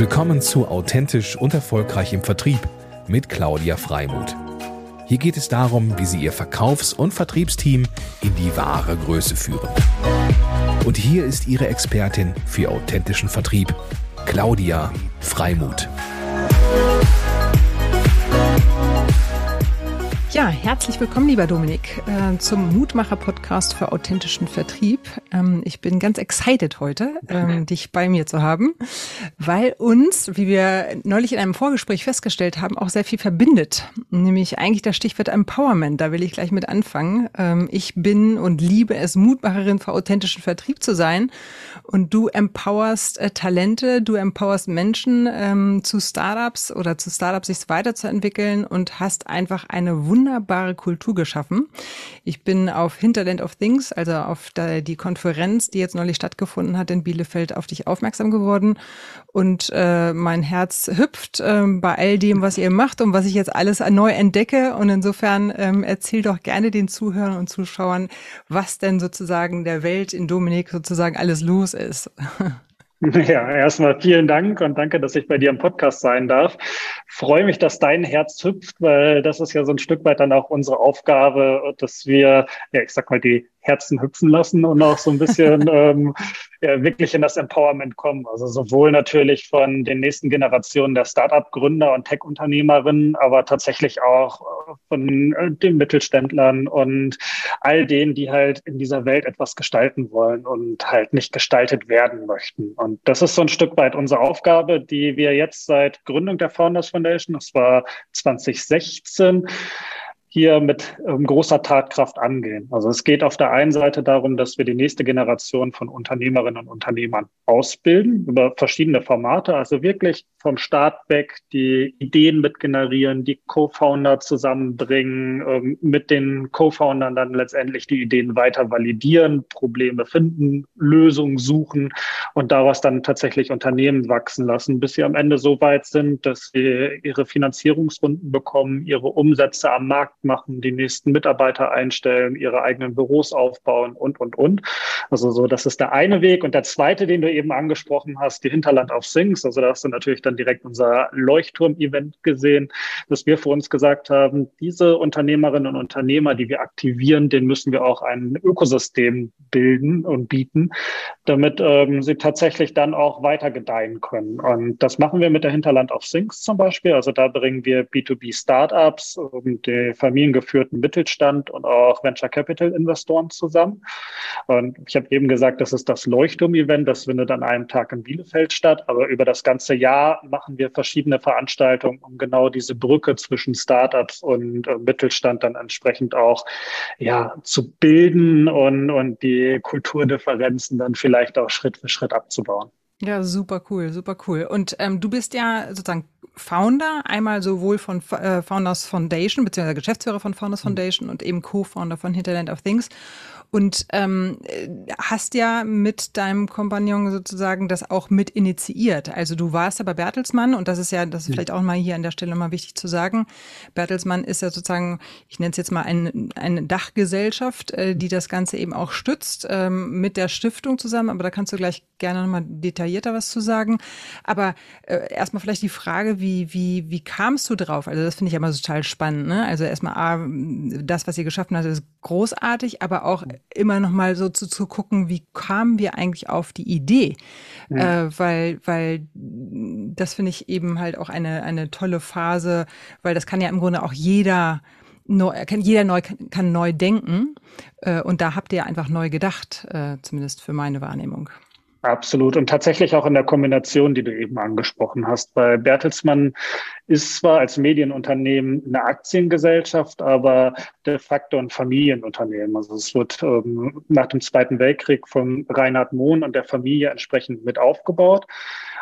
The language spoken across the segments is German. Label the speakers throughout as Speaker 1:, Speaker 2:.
Speaker 1: Willkommen zu Authentisch und Erfolgreich im Vertrieb mit Claudia Freimuth. Hier geht es darum, wie Sie Ihr Verkaufs- und Vertriebsteam in die wahre Größe führen. Und hier ist Ihre Expertin für authentischen Vertrieb, Claudia Freimuth.
Speaker 2: Ja, herzlich willkommen, lieber Dominik, äh, zum Mutmacher-Podcast für authentischen Vertrieb. Ähm, ich bin ganz excited heute, ähm, dich bei mir zu haben, weil uns, wie wir neulich in einem Vorgespräch festgestellt haben, auch sehr viel verbindet. Nämlich eigentlich das Stichwort Empowerment. Da will ich gleich mit anfangen. Ähm, ich bin und liebe es, Mutmacherin für authentischen Vertrieb zu sein. Und du empowerst äh, Talente, du empowerst Menschen zu Startups oder zu Startups sich weiterzuentwickeln und hast einfach eine wunderbare wunderbare Kultur geschaffen. Ich bin auf Hinterland of Things, also auf die Konferenz, die jetzt neulich stattgefunden hat in Bielefeld, auf dich aufmerksam geworden. Und äh, mein Herz hüpft äh, bei all dem, was ihr macht und was ich jetzt alles neu entdecke. Und insofern ähm, erzähl doch gerne den Zuhörern und Zuschauern, was denn sozusagen der Welt in Dominik sozusagen alles los ist.
Speaker 3: Ja, erstmal vielen Dank und danke, dass ich bei dir im Podcast sein darf. Freue mich, dass dein Herz hüpft, weil das ist ja so ein Stück weit dann auch unsere Aufgabe, dass wir, ja, ich sag mal, die Herzen hüpfen lassen und auch so ein bisschen ähm, ja, wirklich in das Empowerment kommen. Also sowohl natürlich von den nächsten Generationen der Startup-Gründer und Tech-Unternehmerinnen, aber tatsächlich auch äh, von äh, den Mittelständlern und all denen, die halt in dieser Welt etwas gestalten wollen und halt nicht gestaltet werden möchten. Und das ist so ein Stück weit unsere Aufgabe, die wir jetzt seit Gründung der Founders Foundation, das war 2016, hier mit ähm, großer Tatkraft angehen. Also es geht auf der einen Seite darum, dass wir die nächste Generation von Unternehmerinnen und Unternehmern ausbilden über verschiedene Formate, also wirklich vom Start weg die Ideen mit generieren, die Co-Founder zusammenbringen, ähm, mit den Co-Foundern dann letztendlich die Ideen weiter validieren, Probleme finden, Lösungen suchen und daraus dann tatsächlich Unternehmen wachsen lassen, bis sie am Ende so weit sind, dass sie ihre Finanzierungsrunden bekommen, ihre Umsätze am Markt machen, die nächsten Mitarbeiter einstellen, ihre eigenen Büros aufbauen und, und, und. Also so, das ist der eine Weg. Und der zweite, den du eben angesprochen hast, die Hinterland auf Sings. Also da hast du natürlich dann direkt unser Leuchtturm-Event gesehen, dass wir für uns gesagt haben, diese Unternehmerinnen und Unternehmer, die wir aktivieren, denen müssen wir auch ein Ökosystem bilden und bieten, damit ähm, sie tatsächlich dann auch weiter gedeihen können. Und das machen wir mit der Hinterland auf Sings zum Beispiel. Also da bringen wir B2B Startups und die familiengeführten Mittelstand und auch Venture Capital Investoren zusammen. Und ich habe eben gesagt, das ist das Leuchtturm-Event, das findet an einem Tag in Bielefeld statt. Aber über das ganze Jahr machen wir verschiedene Veranstaltungen, um genau diese Brücke zwischen Startups und äh, Mittelstand dann entsprechend auch ja, zu bilden und, und die Kulturdifferenzen dann vielleicht auch Schritt für Schritt abzubauen.
Speaker 2: Ja, super cool, super cool. Und ähm, du bist ja sozusagen Founder, einmal sowohl von äh, Founders Foundation, beziehungsweise Geschäftsführer von Founders mhm. Foundation und eben Co-Founder von Hinterland of Things. Und ähm, hast ja mit deinem Kompagnon sozusagen das auch mit initiiert. Also du warst ja bei Bertelsmann und das ist ja, das ist vielleicht auch mal hier an der Stelle mal wichtig zu sagen. Bertelsmann ist ja sozusagen, ich nenne es jetzt mal eine, eine Dachgesellschaft, äh, die das Ganze eben auch stützt, ähm, mit der Stiftung zusammen. Aber da kannst du gleich gerne nochmal detaillierter was zu sagen. Aber äh, erstmal vielleicht die Frage, wie, wie, wie kamst du drauf? Also das finde ich immer total spannend. Ne? Also erstmal, A, das, was ihr geschaffen habt, ist großartig, aber auch immer noch mal so zu, zu gucken, wie kamen wir eigentlich auf die Idee? Ja. Äh, weil, weil das finde ich eben halt auch eine, eine tolle Phase, weil das kann ja im Grunde auch jeder neu, kann, jeder neu, kann, kann neu denken. Äh, und da habt ihr einfach neu gedacht, äh, zumindest für meine Wahrnehmung.
Speaker 3: Absolut. Und tatsächlich auch in der Kombination, die du eben angesprochen hast. Weil Bertelsmann ist zwar als Medienunternehmen eine Aktiengesellschaft, aber de facto ein Familienunternehmen. Also es wird ähm, nach dem Zweiten Weltkrieg von Reinhard Mohn und der Familie entsprechend mit aufgebaut.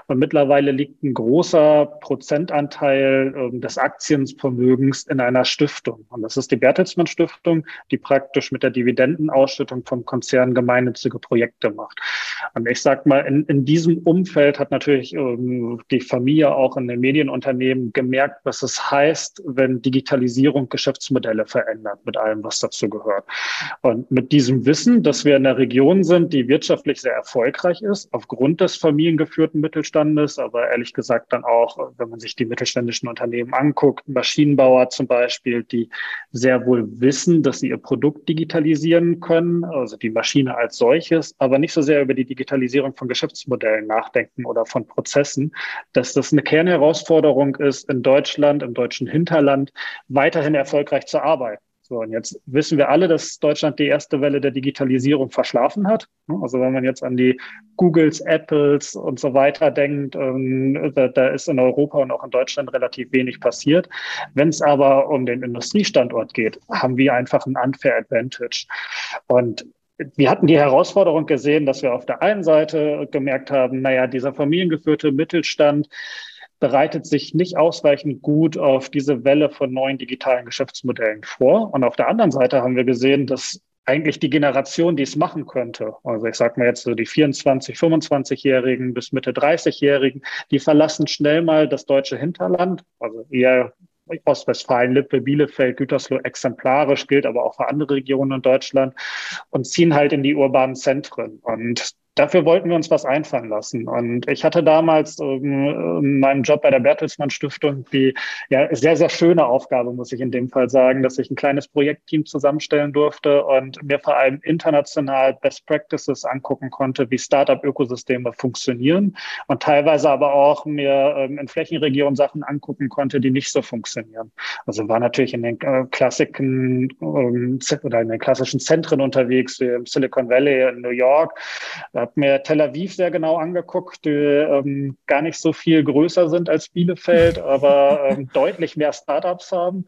Speaker 3: Und mittlerweile liegt ein großer Prozentanteil äh, des Aktienvermögens in einer Stiftung. Und das ist die Bertelsmann Stiftung, die praktisch mit der Dividendenausschüttung vom Konzern gemeinnützige Projekte macht. Und ich sag mal, in, in diesem Umfeld hat natürlich ähm, die Familie auch in den Medienunternehmen gemerkt, was es heißt, wenn Digitalisierung Geschäftsmodelle verändert, mit allem, was dazu gehört. Und mit diesem Wissen, dass wir in einer Region sind, die wirtschaftlich sehr erfolgreich ist, aufgrund des familiengeführten Mittelstands, Mittelstandes, aber ehrlich gesagt dann auch, wenn man sich die mittelständischen Unternehmen anguckt, Maschinenbauer zum Beispiel, die sehr wohl wissen, dass sie ihr Produkt digitalisieren können, also die Maschine als solches, aber nicht so sehr über die Digitalisierung von Geschäftsmodellen nachdenken oder von Prozessen, dass das eine Kernherausforderung ist, in Deutschland, im deutschen Hinterland weiterhin erfolgreich zu arbeiten. So, und jetzt wissen wir alle, dass Deutschland die erste Welle der Digitalisierung verschlafen hat. Also wenn man jetzt an die Googles, Apples und so weiter denkt, ähm, da, da ist in Europa und auch in Deutschland relativ wenig passiert. Wenn es aber um den Industriestandort geht, haben wir einfach ein unfair advantage. Und wir hatten die Herausforderung gesehen, dass wir auf der einen Seite gemerkt haben, naja, dieser familiengeführte Mittelstand, bereitet sich nicht ausreichend gut auf diese Welle von neuen digitalen Geschäftsmodellen vor. Und auf der anderen Seite haben wir gesehen, dass eigentlich die Generation, die es machen könnte, also ich sage mal jetzt so die 24, 25-Jährigen bis Mitte 30-Jährigen, die verlassen schnell mal das deutsche Hinterland, also eher Ostwestfalen, Lippe, Bielefeld, Gütersloh exemplarisch gilt, aber auch für andere Regionen in Deutschland und ziehen halt in die urbanen Zentren. Und dafür wollten wir uns was einfallen lassen. Und ich hatte damals ähm, in meinem Job bei der Bertelsmann Stiftung die ja, sehr, sehr schöne Aufgabe, muss ich in dem Fall sagen, dass ich ein kleines Projektteam zusammenstellen durfte und mir vor allem international Best Practices angucken konnte, wie Startup-Ökosysteme funktionieren und teilweise aber auch mir ähm, in Flächenregionen Sachen angucken konnte, die nicht so funktionieren. Also war natürlich in den äh, Klassiken ähm, oder in den klassischen Zentren unterwegs, wie im Silicon Valley in New York. Da habe mir Tel Aviv sehr genau angeguckt, die ähm, gar nicht so viel größer sind als Bielefeld, aber ähm, deutlich mehr Startups haben.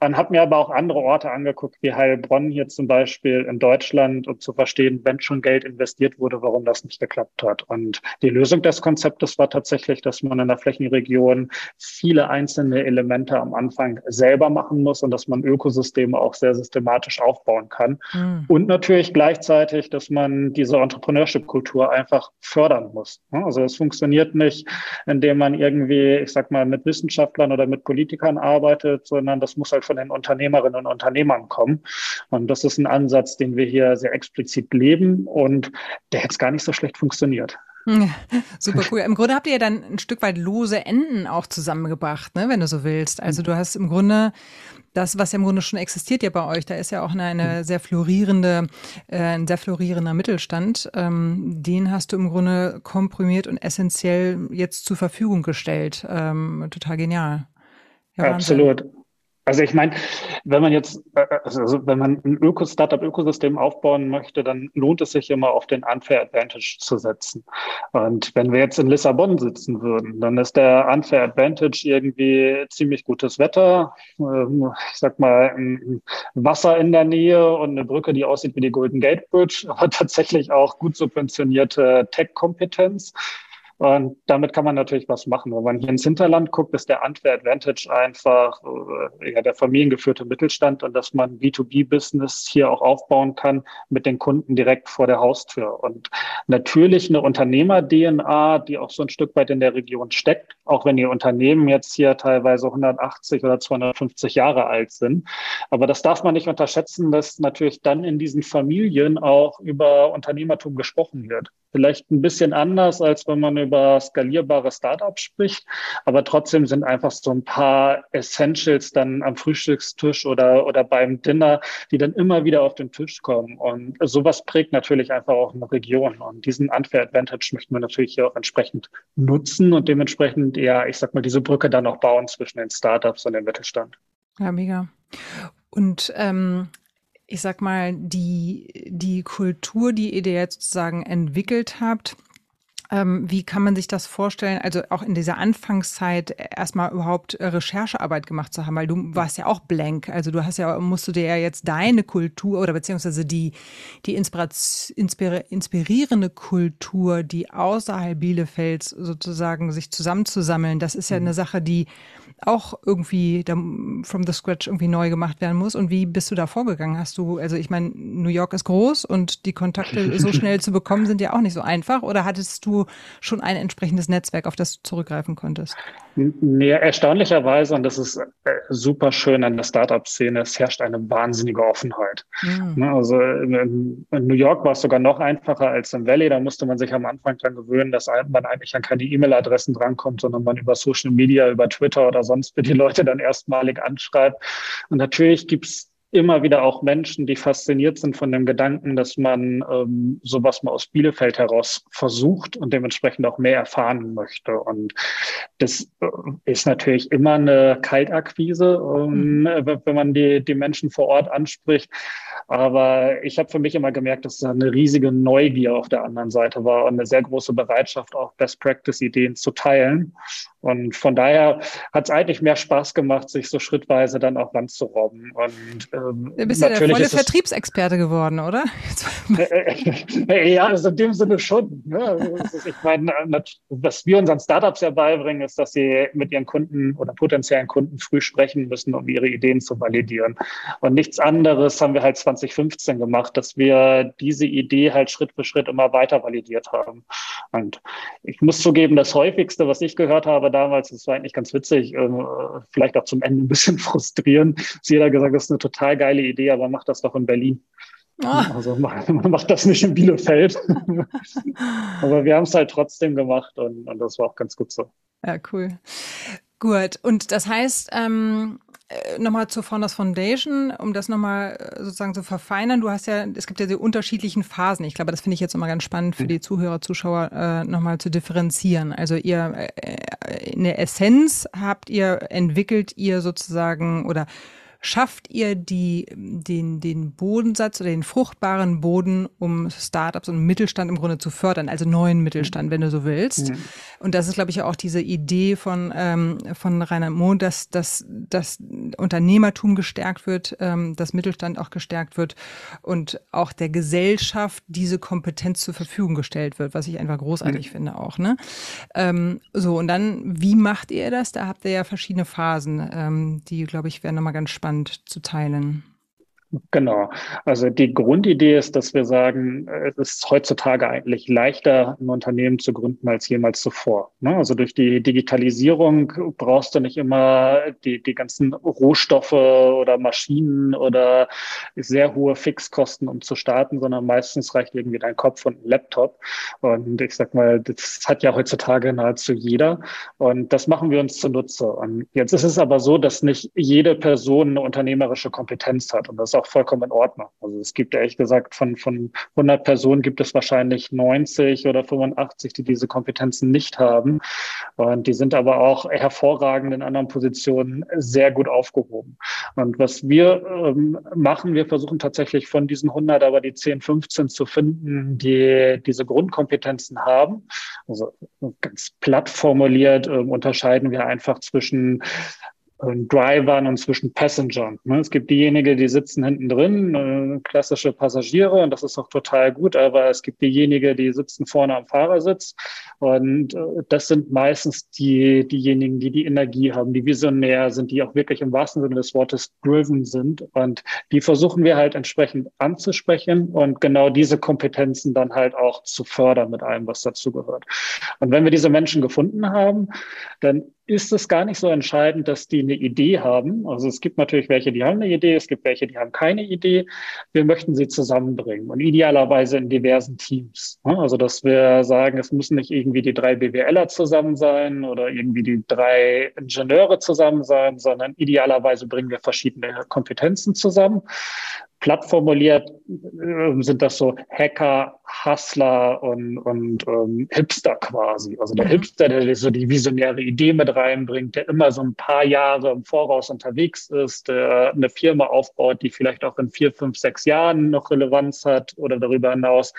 Speaker 3: Dann habe mir aber auch andere Orte angeguckt, wie Heilbronn hier zum Beispiel in Deutschland, um zu verstehen, wenn schon Geld investiert wurde, warum das nicht geklappt hat. Und die Lösung des Konzeptes war tatsächlich, dass man in der Flächenregion viele einzelne Elemente am Anfang selber machen muss und dass man Ökosysteme auch sehr systematisch aufbauen kann. Mhm. Und natürlich gleichzeitig, dass man diese Entrepreneurship Kultur einfach fördern muss. Also es funktioniert nicht, indem man irgendwie, ich sag mal, mit Wissenschaftlern oder mit Politikern arbeitet, sondern das muss halt von den Unternehmerinnen und Unternehmern kommen. Und das ist ein Ansatz, den wir hier sehr explizit leben und der jetzt gar nicht so schlecht funktioniert.
Speaker 2: Ja, super cool. Im Grunde habt ihr ja dann ein Stück weit lose Enden auch zusammengebracht, ne, wenn du so willst. Also du hast im Grunde das, was ja im Grunde schon existiert ja bei euch, da ist ja auch eine, eine sehr florierende, äh, ein sehr florierender Mittelstand. Ähm, den hast du im Grunde komprimiert und essentiell jetzt zur Verfügung gestellt. Ähm, total genial.
Speaker 3: Ja, Absolut. Also ich meine, wenn man jetzt, äh, also wenn man ein Öko Startup-Ökosystem aufbauen möchte, dann lohnt es sich immer auf den Unfair Advantage zu setzen. Und wenn wir jetzt in Lissabon sitzen würden, dann ist der Unfair Advantage irgendwie ziemlich gutes Wetter, ähm, ich sag mal Wasser in der Nähe und eine Brücke, die aussieht wie die Golden Gate Bridge, aber tatsächlich auch gut subventionierte Tech-Kompetenz. Und damit kann man natürlich was machen. Wenn man hier ins Hinterland guckt, ist der Unfair Advantage einfach äh, ja, der familiengeführte Mittelstand und dass man B2B-Business hier auch aufbauen kann mit den Kunden direkt vor der Haustür. Und natürlich eine Unternehmer-DNA, die auch so ein Stück weit in der Region steckt, auch wenn die Unternehmen jetzt hier teilweise 180 oder 250 Jahre alt sind. Aber das darf man nicht unterschätzen, dass natürlich dann in diesen Familien auch über Unternehmertum gesprochen wird. Vielleicht ein bisschen anders, als wenn man über skalierbare Startups spricht, aber trotzdem sind einfach so ein paar Essentials dann am Frühstückstisch oder, oder beim Dinner, die dann immer wieder auf den Tisch kommen. Und sowas prägt natürlich einfach auch eine Region. Und diesen Unfair Advantage möchten wir natürlich hier auch entsprechend nutzen und dementsprechend eher, ich sag mal, diese Brücke dann auch bauen zwischen den Startups und dem Mittelstand.
Speaker 2: Ja, mega. Und ähm, ich sag mal, die, die Kultur, die ihr jetzt sozusagen entwickelt habt, wie kann man sich das vorstellen? Also auch in dieser Anfangszeit erstmal überhaupt äh, Recherchearbeit gemacht zu haben, weil du warst ja auch blank. Also du hast ja, musst du dir ja jetzt deine Kultur oder beziehungsweise die, die inspirierende Kultur, die außerhalb Bielefelds sozusagen sich zusammenzusammeln, das ist ja eine mhm. Sache, die auch irgendwie from the scratch irgendwie neu gemacht werden muss. Und wie bist du da vorgegangen? Hast du, also ich meine, New York ist groß und die Kontakte so schnell zu bekommen sind ja auch nicht so einfach. Oder hattest du du schon ein entsprechendes Netzwerk, auf das du zurückgreifen konntest?
Speaker 3: Nee, erstaunlicherweise, und das ist äh, super schön an der Startup-Szene, es herrscht eine wahnsinnige Offenheit. Mhm. Also in, New York war es sogar noch einfacher als im Valley. Da musste man sich am Anfang dran gewöhnen, dass man eigentlich an keine E-Mail-Adressen drankommt, sondern man über Social Media, über Twitter oder sonst wie die Leute dann erstmalig anschreibt. Und natürlich gibt's immer wieder auch Menschen, die fasziniert sind von dem Gedanken, dass man ähm, sowas mal aus Bielefeld heraus versucht und dementsprechend auch mehr erfahren möchte. Und das äh, ist natürlich immer eine Kaltakquise, ähm, mhm. wenn man die, die Menschen vor Ort anspricht. Aber ich habe für mich immer gemerkt, dass da eine riesige Neugier auf der anderen Seite war und eine sehr große Bereitschaft, auch Best-Practice-Ideen zu teilen. Und von daher hat es eigentlich mehr Spaß gemacht, sich so schrittweise dann auch ranzurobben. Und
Speaker 2: ähm, du bist ja der volle Vertriebsexperte geworden, oder?
Speaker 3: ja, also in dem Sinne schon. Ne? ich meine, was wir unseren Startups ja beibringen, ist, dass sie mit ihren Kunden oder potenziellen Kunden früh sprechen müssen, um ihre Ideen zu validieren. Und nichts anderes haben wir halt 2015 gemacht, dass wir diese Idee halt Schritt für Schritt immer weiter validiert haben. Und ich muss zugeben, das häufigste, was ich gehört habe damals, das war eigentlich ganz witzig, äh, vielleicht auch zum Ende ein bisschen frustrierend, dass jeder gesagt, das ist eine total geile Idee, aber mach das doch in Berlin. Ah. Also man macht das nicht in Bielefeld. aber wir haben es halt trotzdem gemacht und, und das war auch ganz gut so.
Speaker 2: Ja, cool. Gut, und das heißt, ähm, äh, nochmal zur Founders Foundation, um das nochmal äh, sozusagen zu verfeinern. Du hast ja, es gibt ja die unterschiedlichen Phasen. Ich glaube, das finde ich jetzt nochmal ganz spannend für die Zuhörer, Zuschauer äh, nochmal zu differenzieren. Also ihr äh, in der Essenz habt ihr entwickelt ihr sozusagen oder schafft ihr die, den, den Bodensatz oder den fruchtbaren Boden, um Startups und Mittelstand im Grunde zu fördern, also neuen Mittelstand, wenn du so willst. Mhm. Und das ist, glaube ich, auch diese Idee von, ähm, von Rainer Mohn, dass, dass, dass Unternehmertum gestärkt wird, ähm, dass Mittelstand auch gestärkt wird und auch der Gesellschaft diese Kompetenz zur Verfügung gestellt wird, was ich einfach großartig mhm. finde auch. Ne? Ähm, so, und dann, wie macht ihr das? Da habt ihr ja verschiedene Phasen, ähm, die, glaube ich, wären nochmal ganz spannend spannend zu teilen.
Speaker 3: Genau. Also die Grundidee ist, dass wir sagen, es ist heutzutage eigentlich leichter, ein Unternehmen zu gründen als jemals zuvor. Ne? Also durch die Digitalisierung brauchst du nicht immer die, die ganzen Rohstoffe oder Maschinen oder sehr hohe Fixkosten, um zu starten, sondern meistens reicht irgendwie dein Kopf und ein Laptop. Und ich sag mal, das hat ja heutzutage nahezu jeder. Und das machen wir uns zunutze. Und jetzt ist es aber so, dass nicht jede Person eine unternehmerische Kompetenz hat. Und das auch auch vollkommen in Ordnung. Also es gibt ehrlich gesagt von, von 100 Personen gibt es wahrscheinlich 90 oder 85, die diese Kompetenzen nicht haben. Und die sind aber auch hervorragend in anderen Positionen sehr gut aufgehoben. Und was wir ähm, machen, wir versuchen tatsächlich von diesen 100 aber die 10, 15 zu finden, die diese Grundkompetenzen haben. Also ganz platt formuliert äh, unterscheiden wir einfach zwischen Drivern und zwischen Passengern. Ne? Es gibt diejenigen, die sitzen hinten drin, äh, klassische Passagiere, und das ist auch total gut, aber es gibt diejenigen, die sitzen vorne am Fahrersitz. Und äh, das sind meistens die, diejenigen, die die Energie haben, die visionär sind, die auch wirklich im wahrsten Sinne des Wortes driven sind. Und die versuchen wir halt entsprechend anzusprechen und genau diese Kompetenzen dann halt auch zu fördern mit allem, was dazugehört. Und wenn wir diese Menschen gefunden haben, dann ist es gar nicht so entscheidend, dass die eine Idee haben. Also es gibt natürlich welche, die haben eine Idee, es gibt welche, die haben keine Idee. Wir möchten sie zusammenbringen und idealerweise in diversen Teams. Also dass wir sagen, es müssen nicht irgendwie die drei BWLer zusammen sein oder irgendwie die drei Ingenieure zusammen sein, sondern idealerweise bringen wir verschiedene Kompetenzen zusammen platt formuliert äh, sind das so Hacker, Hustler und, und ähm, Hipster quasi. Also der mhm. Hipster, der so die visionäre Idee mit reinbringt, der immer so ein paar Jahre im Voraus unterwegs ist, der eine Firma aufbaut, die vielleicht auch in vier, fünf, sechs Jahren noch Relevanz hat oder darüber hinaus.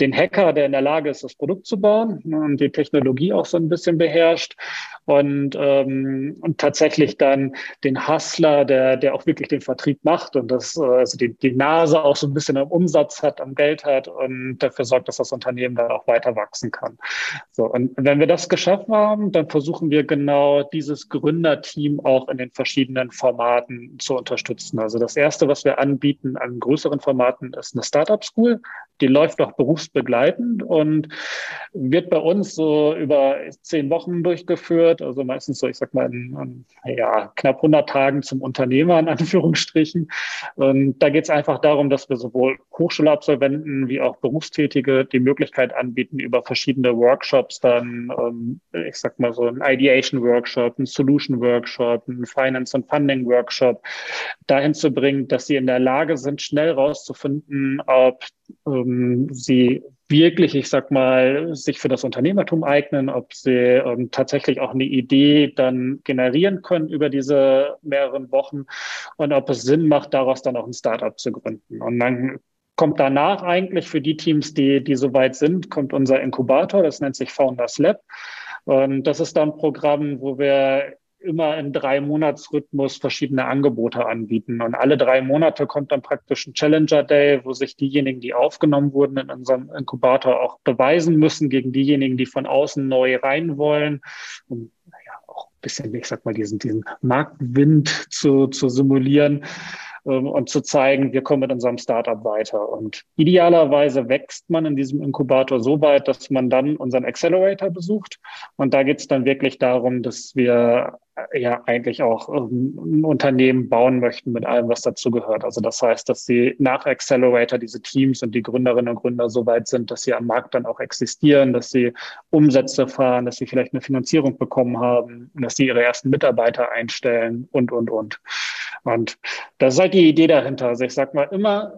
Speaker 3: Den Hacker, der in der Lage ist, das Produkt zu bauen und die Technologie auch so ein bisschen beherrscht und, ähm, und tatsächlich dann den Hustler, der, der auch wirklich den Vertrieb macht und das, äh, also die, die Nase auch so ein bisschen am Umsatz hat, am Geld hat und dafür sorgt, dass das Unternehmen dann auch weiter wachsen kann. So, und wenn wir das geschaffen haben, dann versuchen wir genau dieses Gründerteam auch in den verschiedenen Formaten zu unterstützen. Also das erste, was wir anbieten an größeren Formaten, ist eine Startup School. die läuft auch berufsbegleitend und wird bei uns so über zehn Wochen durchgeführt, also meistens so, ich sag mal, in, in ja, knapp 100 Tagen zum Unternehmer in Anführungsstrichen. Und da geht es einfach darum, dass wir sowohl Hochschulabsolventen wie auch Berufstätige die Möglichkeit anbieten, über verschiedene Workshops dann, ähm, ich sag mal so ein Ideation Workshop, ein Solution Workshop, ein Finance und Funding Workshop, dahin zu bringen, dass sie in der Lage sind, schnell rauszufinden, ob ähm, sie wirklich, ich sag mal, sich für das Unternehmertum eignen, ob sie ähm, tatsächlich auch eine Idee dann generieren können über diese mehreren Wochen und ob es Sinn macht, daraus dann auch ein Startup zu gründen. Und dann kommt danach eigentlich für die Teams, die, die soweit sind, kommt unser Inkubator, das nennt sich Founders Lab. Und das ist dann ein Programm, wo wir immer in drei Monatsrhythmus verschiedene Angebote anbieten. Und alle drei Monate kommt dann praktisch ein Challenger Day, wo sich diejenigen, die aufgenommen wurden in unserem Inkubator, auch beweisen müssen gegen diejenigen, die von außen neu rein wollen. Um ja, auch ein bisschen, ich sag mal, diesen, diesen Marktwind zu, zu simulieren ähm, und zu zeigen, wir kommen mit unserem Startup weiter. Und idealerweise wächst man in diesem Inkubator so weit, dass man dann unseren Accelerator besucht. Und da geht es dann wirklich darum, dass wir ja eigentlich auch ähm, ein Unternehmen bauen möchten mit allem, was dazu gehört. Also das heißt, dass sie nach Accelerator diese Teams und die Gründerinnen und Gründer so weit sind, dass sie am Markt dann auch existieren, dass sie Umsätze fahren, dass sie vielleicht eine Finanzierung bekommen haben, dass sie ihre ersten Mitarbeiter einstellen und, und, und. Und das ist halt die Idee dahinter. Also ich sag mal immer,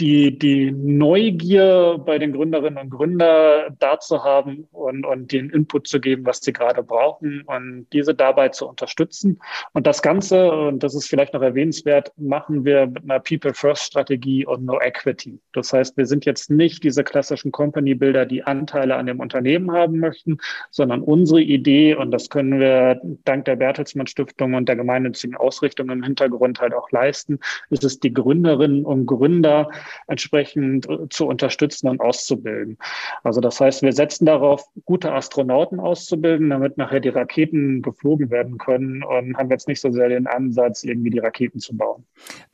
Speaker 3: die, die Neugier bei den Gründerinnen und Gründern da zu haben und, und den Input zu geben, was sie gerade brauchen und diese dabei zu unterstützen. Und das Ganze, und das ist vielleicht noch erwähnenswert, machen wir mit einer People-First-Strategie und No Equity. Das heißt, wir sind jetzt nicht diese klassischen Company-Builder, die Anteile an dem Unternehmen haben möchten, sondern unsere Idee, und das können wir dank der Bertelsmann Stiftung und der gemeinnützigen Ausrichtung im Hintergrund halt auch leisten, ist es die Gründerinnen und Gründer, entsprechend äh, zu unterstützen und auszubilden. Also das heißt, wir setzen darauf, gute Astronauten auszubilden, damit nachher die Raketen geflogen werden können und haben jetzt nicht so sehr den Ansatz, irgendwie die Raketen zu bauen.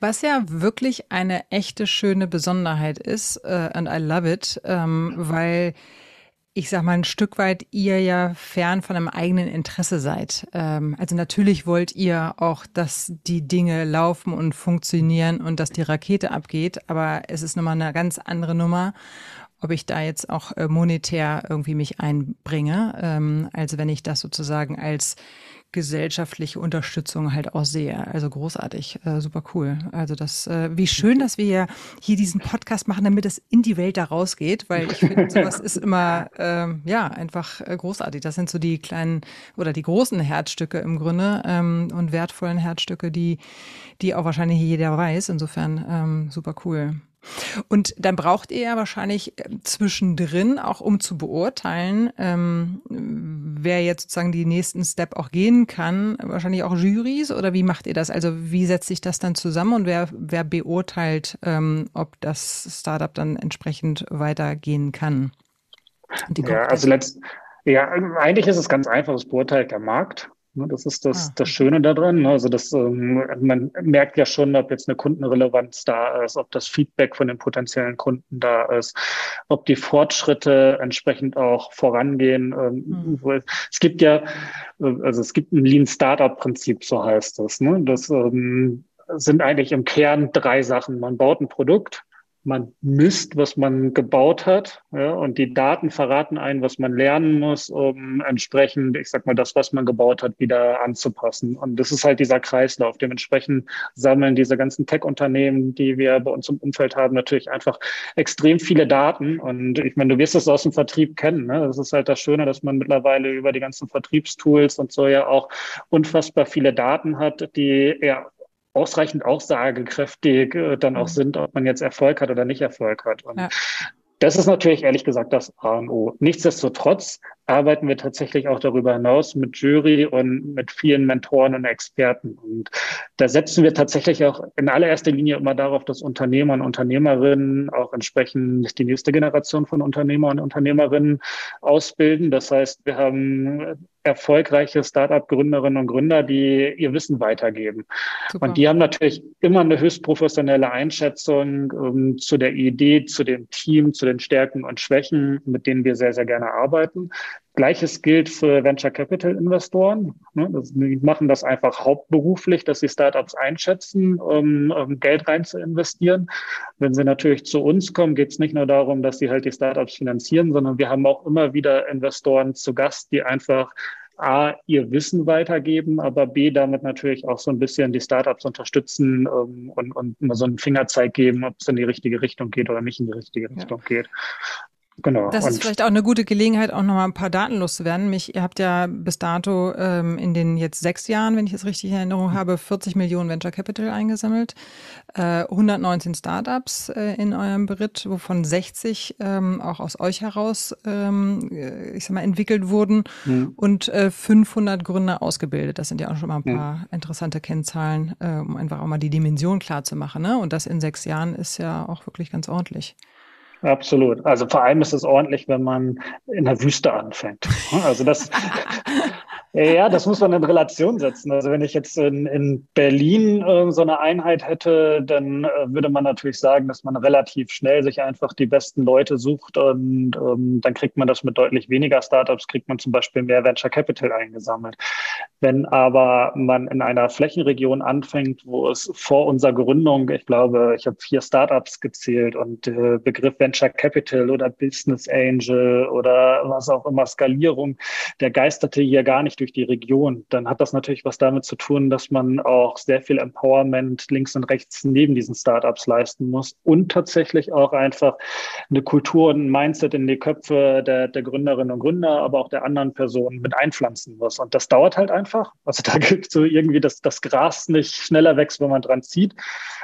Speaker 2: Was ja wirklich eine echte schöne Besonderheit ist, uh, and I love it, ähm, weil ich sag mal, ein Stück weit ihr ja fern von einem eigenen Interesse seid. Ähm, also natürlich wollt ihr auch, dass die Dinge laufen und funktionieren und dass die Rakete abgeht, aber es ist nochmal eine ganz andere Nummer, ob ich da jetzt auch äh, monetär irgendwie mich einbringe. Ähm, also wenn ich das sozusagen als gesellschaftliche Unterstützung halt auch sehe. Also großartig, äh, super cool. Also das, äh, wie schön, dass wir hier diesen Podcast machen, damit es in die Welt da rausgeht, weil ich finde, sowas ist immer, ähm, ja, einfach äh, großartig. Das sind so die kleinen oder die großen Herzstücke im Grunde ähm, und wertvollen Herzstücke, die, die auch wahrscheinlich jeder weiß. Insofern ähm, super cool. Und dann braucht ihr ja wahrscheinlich äh, zwischendrin, auch um zu beurteilen, ähm, wer jetzt sozusagen die nächsten Step auch gehen kann, wahrscheinlich auch Juries oder wie macht ihr das? Also wie setzt sich das dann zusammen und wer, wer beurteilt, ähm, ob das Startup dann entsprechend weitergehen kann?
Speaker 3: Ja, also letzt, ja, eigentlich ist es ganz einfach, es beurteilt der Markt. Ne, das ist das, ah. das Schöne daran. Ne? Also das, ähm, man merkt ja schon, ob jetzt eine Kundenrelevanz da ist, ob das Feedback von den potenziellen Kunden da ist, ob die Fortschritte entsprechend auch vorangehen. Ähm, mhm. Es gibt ja, äh, also es gibt ein Lean Startup Prinzip, so heißt das. Ne? Das ähm, sind eigentlich im Kern drei Sachen. Man baut ein Produkt, man misst, was man gebaut hat, ja, und die Daten verraten einen, was man lernen muss, um entsprechend, ich sag mal, das, was man gebaut hat, wieder anzupassen. Und das ist halt dieser Kreislauf. Dementsprechend sammeln diese ganzen Tech-Unternehmen, die wir bei uns im Umfeld haben, natürlich einfach extrem viele Daten. Und ich meine, du wirst es aus dem Vertrieb kennen. Ne? Das ist halt das Schöne, dass man mittlerweile über die ganzen Vertriebstools und so ja auch unfassbar viele Daten hat, die ja ausreichend aussagekräftig äh, dann auch mhm. sind, ob man jetzt Erfolg hat oder nicht Erfolg hat. Und ja. das ist natürlich ehrlich gesagt das A und O. Nichtsdestotrotz arbeiten wir tatsächlich auch darüber hinaus mit Jury und mit vielen Mentoren und Experten. Und da setzen wir tatsächlich auch in allererster Linie immer darauf, dass Unternehmer und Unternehmerinnen auch entsprechend die nächste Generation von Unternehmer und Unternehmerinnen ausbilden. Das heißt, wir haben erfolgreiche Startup-Gründerinnen und Gründer, die ihr Wissen weitergeben. Super. Und die haben natürlich immer eine höchst professionelle Einschätzung um, zu der Idee, zu dem Team, zu den Stärken und Schwächen, mit denen wir sehr, sehr gerne arbeiten. Gleiches gilt für Venture Capital Investoren. Ne? Die machen das einfach hauptberuflich, dass sie Startups einschätzen, um, Geld rein zu investieren. Wenn sie natürlich zu uns kommen, geht es nicht nur darum, dass sie halt die Startups finanzieren, sondern wir haben auch immer wieder Investoren zu Gast, die einfach A, ihr Wissen weitergeben, aber B, damit natürlich auch so ein bisschen die Startups unterstützen um, und, und so einen Fingerzeig geben, ob es in die richtige Richtung geht oder nicht in die richtige Richtung ja. geht.
Speaker 2: Genau. Das ist vielleicht auch eine gute Gelegenheit, auch nochmal ein paar Daten loszuwerden. Mich, ihr habt ja bis dato ähm, in den jetzt sechs Jahren, wenn ich es richtig in Erinnerung habe, 40 Millionen Venture Capital eingesammelt, äh, 119 Startups äh, in eurem Beritt, wovon 60 ähm, auch aus euch heraus, ähm, äh, ich sag mal, entwickelt wurden mhm. und äh, 500 Gründer ausgebildet. Das sind ja auch schon mal ein paar mhm. interessante Kennzahlen, äh, um einfach auch mal die Dimension klar zu machen. Ne? Und das in sechs Jahren ist ja auch wirklich ganz ordentlich.
Speaker 3: Absolut. Also vor allem ist es ordentlich, wenn man in der Wüste anfängt. Also das, Ja, das muss man in Relation setzen. Also wenn ich jetzt in, in Berlin äh, so eine Einheit hätte, dann äh, würde man natürlich sagen, dass man relativ schnell sich einfach die besten Leute sucht und ähm, dann kriegt man das mit deutlich weniger Startups, kriegt man zum Beispiel mehr Venture Capital eingesammelt. Wenn aber man in einer Flächenregion anfängt, wo es vor unserer Gründung, ich glaube, ich habe vier Startups gezählt und äh, Begriff Venture Capital oder Business Angel oder was auch immer, Skalierung, der geisterte hier gar nicht durch die Region, dann hat das natürlich was damit zu tun, dass man auch sehr viel Empowerment links und rechts neben diesen Startups leisten muss und tatsächlich auch einfach eine Kultur und ein Mindset in die Köpfe der, der Gründerinnen und Gründer, aber auch der anderen Personen mit einpflanzen muss. Und das dauert halt einfach. Also da gibt so irgendwie, dass das Gras nicht schneller wächst, wenn man dran zieht.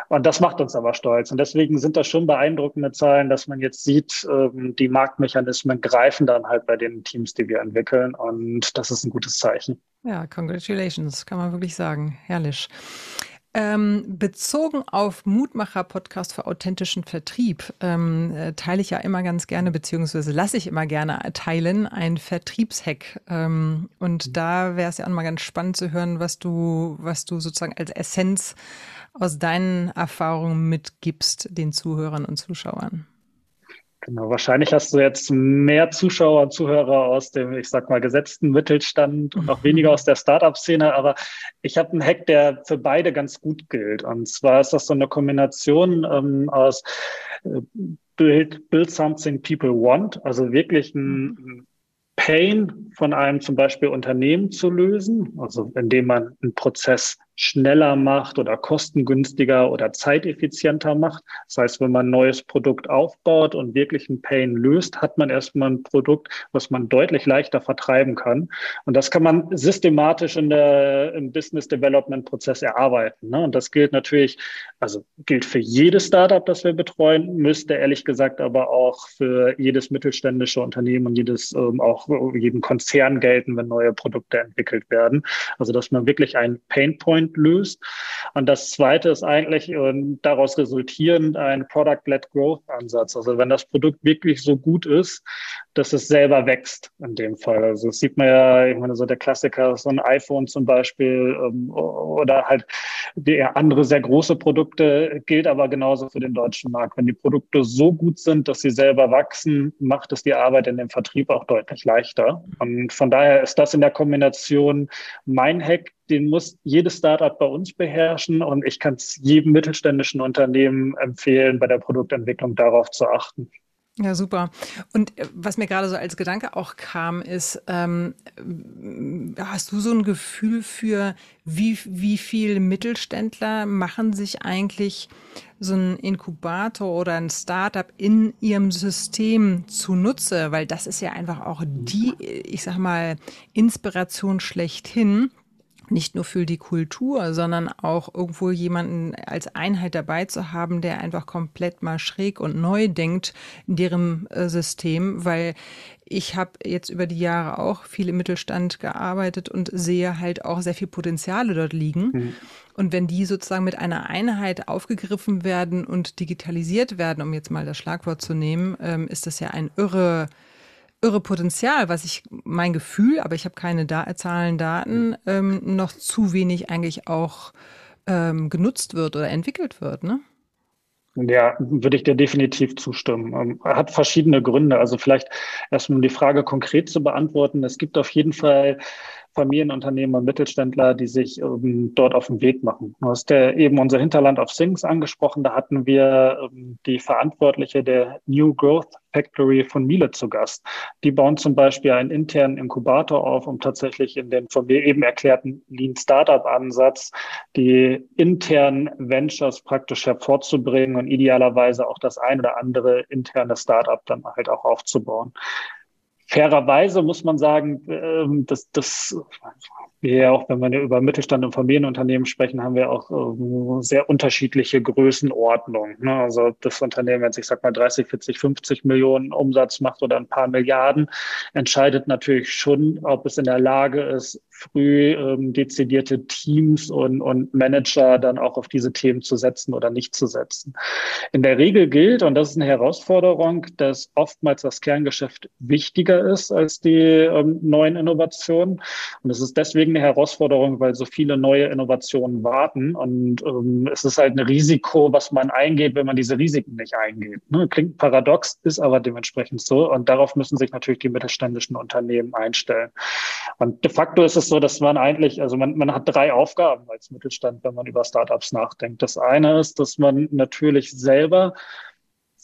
Speaker 3: Und das macht uns aber stolz. Und deswegen sind das schon beeindruckende Zahlen, dass man jetzt sieht, ähm, die Marktmechanismen greifen dann halt bei den Teams, die wir entwickeln. Und das ist ein gutes Zeichen.
Speaker 2: Ja, congratulations, kann man wirklich sagen. Herrlich. Ähm, bezogen auf Mutmacher-Podcast für authentischen Vertrieb ähm, äh, teile ich ja immer ganz gerne, beziehungsweise lasse ich immer gerne teilen, ein Vertriebshack. Ähm, und da wäre es ja auch mal ganz spannend zu hören, was du, was du sozusagen als Essenz aus deinen Erfahrungen mitgibst den Zuhörern und Zuschauern.
Speaker 3: Genau, wahrscheinlich hast du jetzt mehr Zuschauer und Zuhörer aus dem, ich sag mal, gesetzten Mittelstand und auch weniger aus der Startup-Szene, aber ich habe einen Hack, der für beide ganz gut gilt. Und zwar ist das so eine Kombination ähm, aus äh, build, build something people want, also wirklich ein Pain von einem zum Beispiel Unternehmen zu lösen, also indem man einen Prozess schneller macht oder kostengünstiger oder zeiteffizienter macht. Das heißt, wenn man ein neues Produkt aufbaut und wirklich einen Pain löst, hat man erstmal ein Produkt, was man deutlich leichter vertreiben kann. Und das kann man systematisch in der, im Business Development Prozess erarbeiten. Ne? Und das gilt natürlich, also gilt für jedes Startup, das wir betreuen, müsste ehrlich gesagt aber auch für jedes mittelständische Unternehmen und jedes, ähm, auch jeden Konzern gelten, wenn neue Produkte entwickelt werden. Also, dass man wirklich einen Pain Point Point löst. Und das zweite ist eigentlich und daraus resultierend ein Product-led Growth-Ansatz. Also wenn das Produkt wirklich so gut ist, dass es selber wächst in dem Fall. Also das sieht man ja, ich meine, so der Klassiker, so ein iPhone zum Beispiel ähm, oder halt andere sehr große Produkte, gilt aber genauso für den deutschen Markt. Wenn die Produkte so gut sind, dass sie selber wachsen, macht es die Arbeit in dem Vertrieb auch deutlich leichter. Und von daher ist das in der Kombination mein Hack, den muss jedes Startup bei uns beherrschen und ich kann es jedem mittelständischen Unternehmen empfehlen, bei der Produktentwicklung darauf zu achten.
Speaker 2: Ja, super. Und äh, was mir gerade so als Gedanke auch kam, ist, ähm, hast du so ein Gefühl für, wie, wie viele Mittelständler machen sich eigentlich so ein Inkubator oder ein Startup in ihrem System zunutze? Weil das ist ja einfach auch die, ich sag mal, Inspiration schlechthin nicht nur für die Kultur, sondern auch irgendwo jemanden als Einheit dabei zu haben, der einfach komplett mal schräg und neu denkt in deren äh, System, weil ich habe jetzt über die Jahre auch viel im Mittelstand gearbeitet und sehe halt auch sehr viel Potenziale dort liegen. Mhm. Und wenn die sozusagen mit einer Einheit aufgegriffen werden und digitalisiert werden, um jetzt mal das Schlagwort zu nehmen, ähm, ist das ja ein irre irre Potenzial, was ich mein Gefühl, aber ich habe keine da Zahlen, Daten, ähm, noch zu wenig eigentlich auch ähm, genutzt wird oder entwickelt wird. Ne?
Speaker 3: Ja, würde ich dir definitiv zustimmen. Ähm, hat verschiedene Gründe. Also vielleicht erstmal um die Frage konkret zu beantworten. Es gibt auf jeden Fall Familienunternehmer, Mittelständler, die sich ähm, dort auf den Weg machen. Du hast ja eben unser Hinterland of Things angesprochen. Da hatten wir ähm, die Verantwortliche der New Growth Factory von Miele zu Gast. Die bauen zum Beispiel einen internen Inkubator auf, um tatsächlich in den von mir eben erklärten Lean Startup Ansatz die internen Ventures praktisch hervorzubringen und idealerweise auch das ein oder andere interne Startup dann halt auch aufzubauen fairerweise muss man sagen, ähm, dass das ja auch, wenn wir über Mittelstand und Familienunternehmen sprechen, haben wir auch äh, sehr unterschiedliche Größenordnungen. Ne? Also das Unternehmen, wenn es, ich sag mal, 30, 40, 50 Millionen Umsatz macht oder ein paar Milliarden, entscheidet natürlich schon, ob es in der Lage ist, früh ähm, dezidierte Teams und, und Manager dann auch auf diese Themen zu setzen oder nicht zu setzen. In der Regel gilt, und das ist eine Herausforderung, dass oftmals das Kerngeschäft wichtiger ist als die ähm, neuen Innovationen. Und es ist deswegen eine Herausforderung, weil so viele neue Innovationen warten. Und ähm, es ist halt ein Risiko, was man eingeht, wenn man diese Risiken nicht eingeht. Ne? Klingt paradox, ist aber dementsprechend so. Und darauf müssen sich natürlich die mittelständischen Unternehmen einstellen. Und de facto ist es so, dass man eigentlich, also man, man hat drei Aufgaben als Mittelstand, wenn man über Startups nachdenkt. Das eine ist, dass man natürlich selber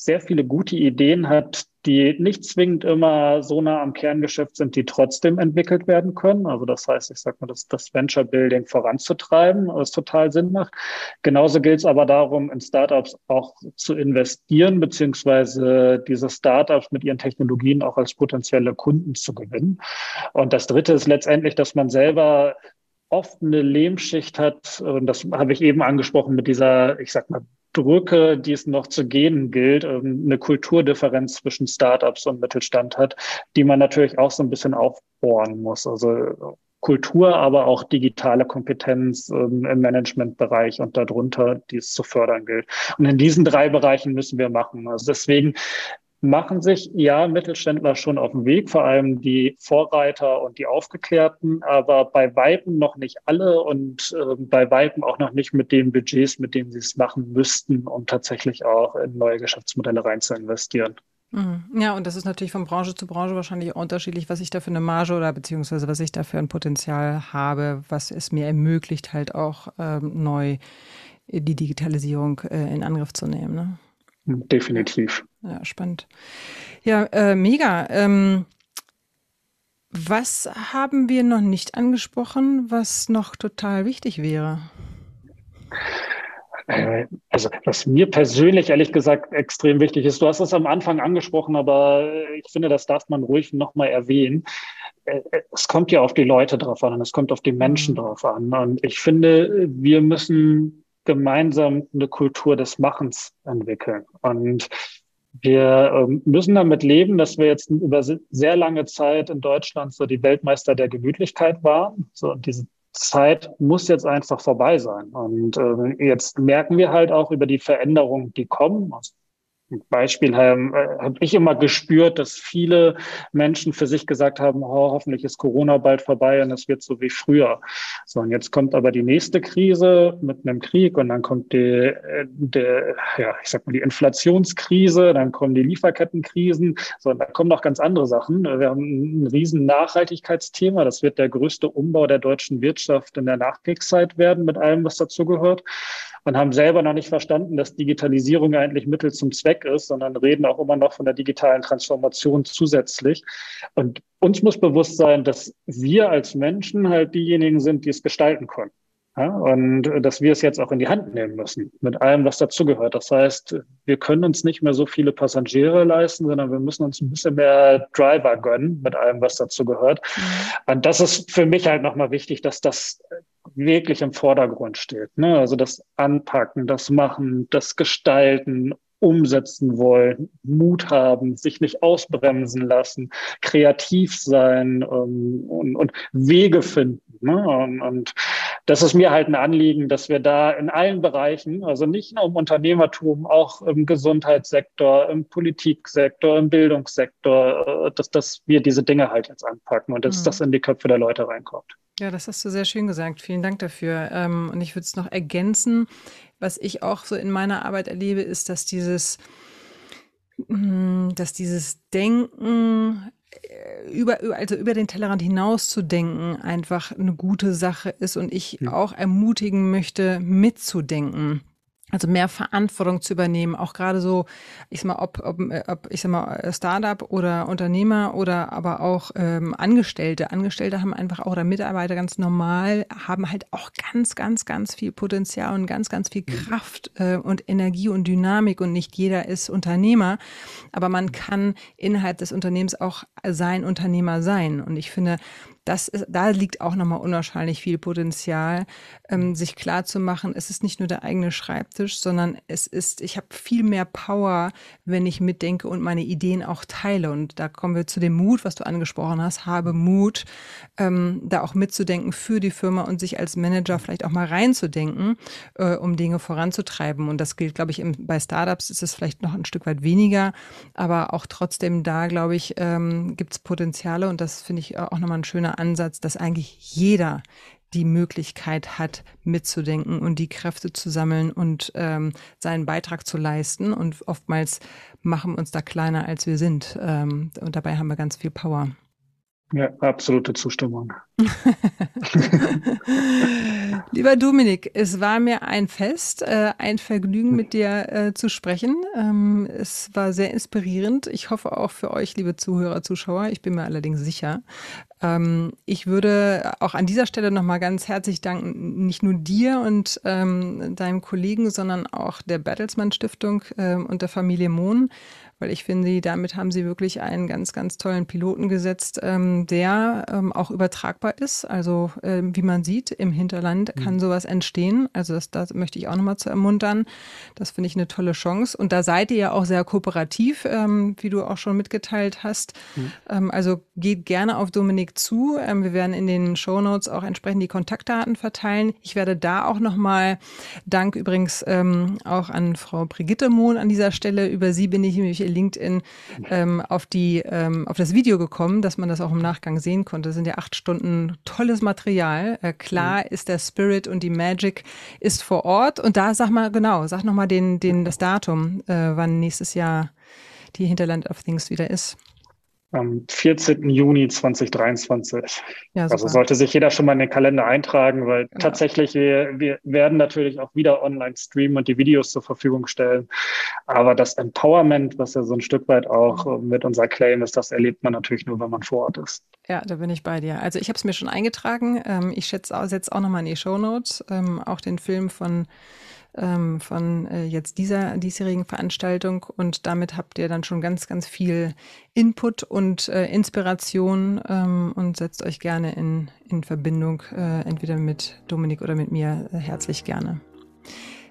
Speaker 3: sehr viele gute Ideen hat, die nicht zwingend immer so nah am Kerngeschäft sind, die trotzdem entwickelt werden können. Also das heißt, ich sag mal, dass das Venture Building voranzutreiben, was total Sinn macht. Genauso gilt es aber darum, in Startups auch zu investieren, beziehungsweise diese Startups mit ihren Technologien auch als potenzielle Kunden zu gewinnen. Und das dritte ist letztendlich, dass man selber oft eine Lehmschicht hat, und das habe ich eben angesprochen mit dieser, ich sag mal, Brücke, die es noch zu gehen gilt, ähm, eine Kulturdifferenz zwischen Startups und Mittelstand hat, die man natürlich auch so ein bisschen aufbohren muss. Also Kultur, aber auch digitale Kompetenz ähm, im Managementbereich und darunter, die es zu fördern gilt. Und in diesen drei Bereichen müssen wir machen. Also deswegen machen sich ja Mittelständler schon auf den Weg, vor allem die Vorreiter und die Aufgeklärten, aber bei Weitem noch nicht alle und äh, bei Weitem auch noch nicht mit den Budgets, mit denen sie es machen müssten, um tatsächlich auch in neue Geschäftsmodelle rein zu investieren.
Speaker 2: Mhm. Ja, und das ist natürlich von Branche zu Branche wahrscheinlich unterschiedlich, was ich da für eine Marge oder beziehungsweise was ich da für ein Potenzial habe, was es mir ermöglicht, halt auch ähm, neu die Digitalisierung äh, in Angriff zu nehmen. Ne?
Speaker 3: Definitiv.
Speaker 2: Ja, spannend. Ja, äh, mega. Ähm, was haben wir noch nicht angesprochen, was noch total wichtig wäre?
Speaker 3: Äh, also, was mir persönlich ehrlich gesagt extrem wichtig ist, du hast es am Anfang angesprochen, aber ich finde, das darf man ruhig nochmal erwähnen. Äh, es kommt ja auf die Leute drauf an und es kommt auf die Menschen mhm. drauf an. Und ich finde, wir müssen gemeinsam eine Kultur des Machens entwickeln. Und wir ähm, müssen damit leben, dass wir jetzt über sehr lange Zeit in Deutschland so die Weltmeister der Gemütlichkeit waren. So, diese Zeit muss jetzt einfach vorbei sein. Und äh, jetzt merken wir halt auch über die Veränderungen, die kommen. Beispiel ähm, äh, habe ich immer gespürt, dass viele Menschen für sich gesagt haben, oh, hoffentlich ist Corona bald vorbei und es wird so wie früher. So, und jetzt kommt aber die nächste Krise mit einem Krieg und dann kommt die, äh, die ja, ich sag mal, die Inflationskrise, dann kommen die Lieferkettenkrisen, so, und dann kommen noch ganz andere Sachen. Wir haben ein riesen Nachhaltigkeitsthema. Das wird der größte Umbau der deutschen Wirtschaft in der Nachkriegszeit werden mit allem, was dazugehört und haben selber noch nicht verstanden, dass Digitalisierung eigentlich Mittel zum Zweck ist, sondern reden auch immer noch von der digitalen Transformation zusätzlich. Und uns muss bewusst sein, dass wir als Menschen halt diejenigen sind, die es gestalten können. Ja, und dass wir es jetzt auch in die Hand nehmen müssen, mit allem, was dazugehört. Das heißt, wir können uns nicht mehr so viele Passagiere leisten, sondern wir müssen uns ein bisschen mehr Driver gönnen, mit allem, was dazugehört. Mhm. Und das ist für mich halt nochmal wichtig, dass das wirklich im Vordergrund steht. Ne? Also das Anpacken, das Machen, das Gestalten, umsetzen wollen, Mut haben, sich nicht ausbremsen lassen, kreativ sein ähm, und, und Wege finden. Ne? Und, und das ist mir halt ein Anliegen, dass wir da in allen Bereichen, also nicht nur im Unternehmertum, auch im Gesundheitssektor, im Politiksektor, im Bildungssektor, äh, dass, dass wir diese Dinge halt jetzt anpacken und dass mhm. das in die Köpfe der Leute reinkommt.
Speaker 2: Ja, das hast du sehr schön gesagt. Vielen Dank dafür. Ähm, und ich würde es noch ergänzen. Was ich auch so in meiner Arbeit erlebe, ist, dass dieses, mm, dass dieses Denken äh, über, also über den Tellerrand hinaus zu denken, einfach eine gute Sache ist und ich ja. auch ermutigen möchte, mitzudenken. Also mehr Verantwortung zu übernehmen, auch gerade so, ich sag mal, ob, ob, ob ich sag mal, Startup oder Unternehmer oder aber auch ähm, Angestellte. Angestellte haben einfach auch oder Mitarbeiter ganz normal, haben halt auch ganz, ganz, ganz viel Potenzial und ganz, ganz viel Kraft äh, und Energie und Dynamik und nicht jeder ist Unternehmer. Aber man kann innerhalb des Unternehmens auch sein Unternehmer sein. Und ich finde, das ist, da liegt auch nochmal unwahrscheinlich viel Potenzial, ähm, sich klar zu machen, es ist nicht nur der eigene Schreibtisch, sondern es ist, ich habe viel mehr Power, wenn ich mitdenke und meine Ideen auch teile. Und da kommen wir zu dem Mut, was du angesprochen hast, habe Mut, ähm, da auch mitzudenken für die Firma und sich als Manager vielleicht auch mal reinzudenken, äh, um Dinge voranzutreiben. Und das gilt, glaube ich, im, bei Startups ist es vielleicht noch ein Stück weit weniger, aber auch trotzdem da, glaube ich, ähm, gibt es Potenziale und das finde ich auch nochmal ein schöner Ansatz, dass eigentlich jeder die Möglichkeit hat, mitzudenken und die Kräfte zu sammeln und ähm, seinen Beitrag zu leisten. Und oftmals machen wir uns da kleiner, als wir sind. Ähm, und dabei haben wir ganz viel Power.
Speaker 3: Ja, absolute Zustimmung.
Speaker 2: Lieber Dominik, es war mir ein Fest, äh, ein Vergnügen mit dir äh, zu sprechen. Ähm, es war sehr inspirierend. Ich hoffe auch für euch, liebe Zuhörer, Zuschauer. Ich bin mir allerdings sicher. Ähm, ich würde auch an dieser Stelle nochmal ganz herzlich danken, nicht nur dir und ähm, deinem Kollegen, sondern auch der Bertelsmann Stiftung und der Familie Mohn weil ich finde, damit haben sie wirklich einen ganz, ganz tollen Piloten gesetzt, ähm, der ähm, auch übertragbar ist. Also ähm, wie man sieht, im Hinterland kann mhm. sowas entstehen. Also das, das möchte ich auch nochmal zu ermuntern. Das finde ich eine tolle Chance. Und da seid ihr ja auch sehr kooperativ, ähm, wie du auch schon mitgeteilt hast. Mhm. Ähm, also geht gerne auf Dominik zu. Ähm, wir werden in den Show Notes auch entsprechend die Kontaktdaten verteilen. Ich werde da auch nochmal, Dank übrigens auch an Frau Brigitte Mohn an dieser Stelle, über sie bin ich nämlich LinkedIn ähm, auf, die, ähm, auf das Video gekommen, dass man das auch im Nachgang sehen konnte. Das sind ja acht Stunden tolles Material. Äh, klar mhm. ist der Spirit und die Magic ist vor Ort. Und da sag mal genau, sag nochmal den, den, das Datum, äh, wann nächstes Jahr die Hinterland of Things wieder ist
Speaker 3: am 14. Juni 2023. Ja, also sollte sich jeder schon mal in den Kalender eintragen, weil genau. tatsächlich wir, wir werden natürlich auch wieder online streamen und die Videos zur Verfügung stellen. Aber das Empowerment, was ja so ein Stück weit auch mhm. mit unserer Claim ist, das erlebt man natürlich nur, wenn man vor Ort ist.
Speaker 2: Ja, da bin ich bei dir. Also ich habe es mir schon eingetragen. Ähm, ich schätze, setze auch nochmal in die Show Notes ähm, auch den Film von ähm, von äh, jetzt dieser diesjährigen Veranstaltung und damit habt ihr dann schon ganz, ganz viel Input und äh, Inspiration ähm, und setzt euch gerne in, in Verbindung, äh, entweder mit Dominik oder mit mir, äh, herzlich gerne.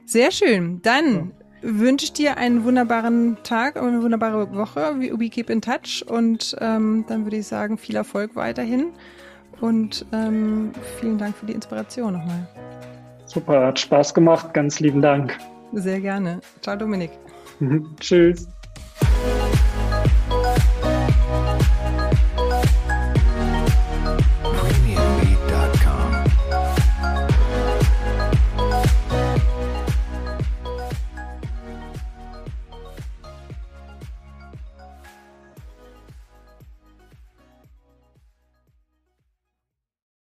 Speaker 2: Sehr schön. Dann ja. Wünsche dir einen wunderbaren Tag und eine wunderbare Woche. We keep in touch und ähm, dann würde ich sagen, viel Erfolg weiterhin und ähm, vielen Dank für die Inspiration nochmal.
Speaker 3: Super, hat Spaß gemacht. Ganz lieben Dank.
Speaker 2: Sehr gerne. Ciao, Dominik.
Speaker 3: Tschüss.